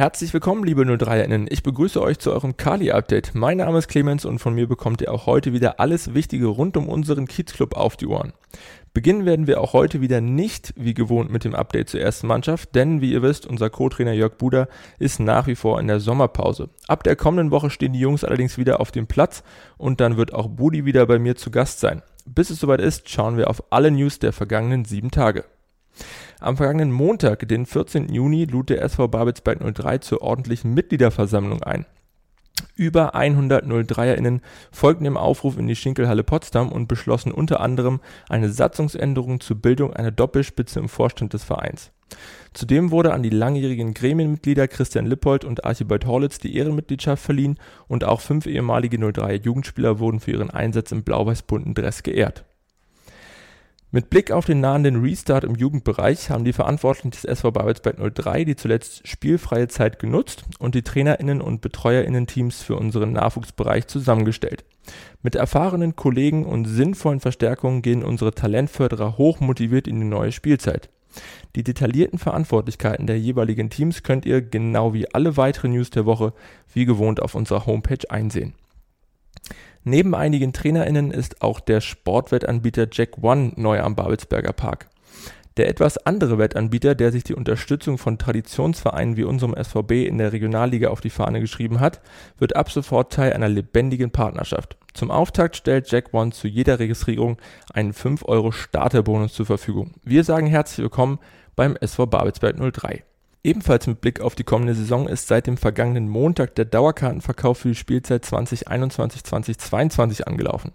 Herzlich willkommen, liebe 03erInnen. Ich begrüße euch zu eurem Kali-Update. Mein Name ist Clemens und von mir bekommt ihr auch heute wieder alles Wichtige rund um unseren Kiezclub auf die Ohren. Beginnen werden wir auch heute wieder nicht wie gewohnt mit dem Update zur ersten Mannschaft, denn wie ihr wisst, unser Co-Trainer Jörg Buder ist nach wie vor in der Sommerpause. Ab der kommenden Woche stehen die Jungs allerdings wieder auf dem Platz und dann wird auch Budi wieder bei mir zu Gast sein. Bis es soweit ist, schauen wir auf alle News der vergangenen sieben Tage. Am vergangenen Montag, den 14. Juni, lud der SV Babelsberg 03 zur ordentlichen Mitgliederversammlung ein. Über 100 03erInnen folgten dem Aufruf in die Schinkelhalle Potsdam und beschlossen unter anderem eine Satzungsänderung zur Bildung einer Doppelspitze im Vorstand des Vereins. Zudem wurde an die langjährigen Gremienmitglieder Christian Lippold und Archibald Horlitz die Ehrenmitgliedschaft verliehen und auch fünf ehemalige 03er Jugendspieler wurden für ihren Einsatz im blau-weiß-bunten Dress geehrt. Mit Blick auf den nahenden Restart im Jugendbereich haben die Verantwortlichen des SV Babelsberg 03 die zuletzt spielfreie Zeit genutzt und die TrainerInnen und BetreuerInnen-Teams für unseren Nachwuchsbereich zusammengestellt. Mit erfahrenen Kollegen und sinnvollen Verstärkungen gehen unsere Talentförderer hochmotiviert in die neue Spielzeit. Die detaillierten Verantwortlichkeiten der jeweiligen Teams könnt ihr, genau wie alle weiteren News der Woche, wie gewohnt auf unserer Homepage einsehen. Neben einigen TrainerInnen ist auch der Sportwettanbieter Jack One neu am Babelsberger Park. Der etwas andere Wettanbieter, der sich die Unterstützung von Traditionsvereinen wie unserem SVB in der Regionalliga auf die Fahne geschrieben hat, wird ab sofort Teil einer lebendigen Partnerschaft. Zum Auftakt stellt Jack One zu jeder Registrierung einen 5 Euro Starterbonus zur Verfügung. Wir sagen herzlich willkommen beim SV Babelsberg 03. Ebenfalls mit Blick auf die kommende Saison ist seit dem vergangenen Montag der Dauerkartenverkauf für die Spielzeit 2021-2022 angelaufen.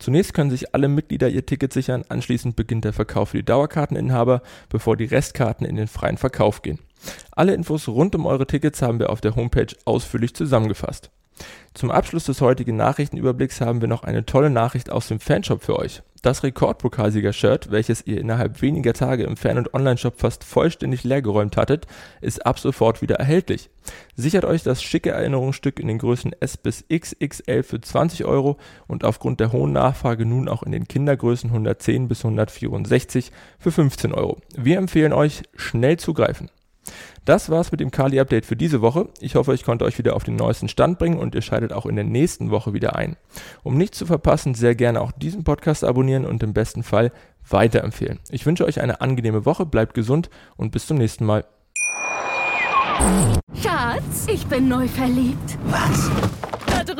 Zunächst können sich alle Mitglieder ihr Ticket sichern, anschließend beginnt der Verkauf für die Dauerkarteninhaber, bevor die Restkarten in den freien Verkauf gehen. Alle Infos rund um eure Tickets haben wir auf der Homepage ausführlich zusammengefasst. Zum Abschluss des heutigen Nachrichtenüberblicks haben wir noch eine tolle Nachricht aus dem Fanshop für euch. Das Rekordpokalsieger-Shirt, welches ihr innerhalb weniger Tage im Fan- und Onlineshop fast vollständig leergeräumt hattet, ist ab sofort wieder erhältlich. Sichert euch das schicke Erinnerungsstück in den Größen S bis XXL für 20 Euro und aufgrund der hohen Nachfrage nun auch in den Kindergrößen 110 bis 164 für 15 Euro. Wir empfehlen euch, schnell zugreifen. Das war's mit dem Kali-Update für diese Woche. Ich hoffe, ich konnte euch wieder auf den neuesten Stand bringen und ihr schaltet auch in der nächsten Woche wieder ein. Um nichts zu verpassen, sehr gerne auch diesen Podcast abonnieren und im besten Fall weiterempfehlen. Ich wünsche euch eine angenehme Woche, bleibt gesund und bis zum nächsten Mal. Schatz, ich bin neu verliebt. Was?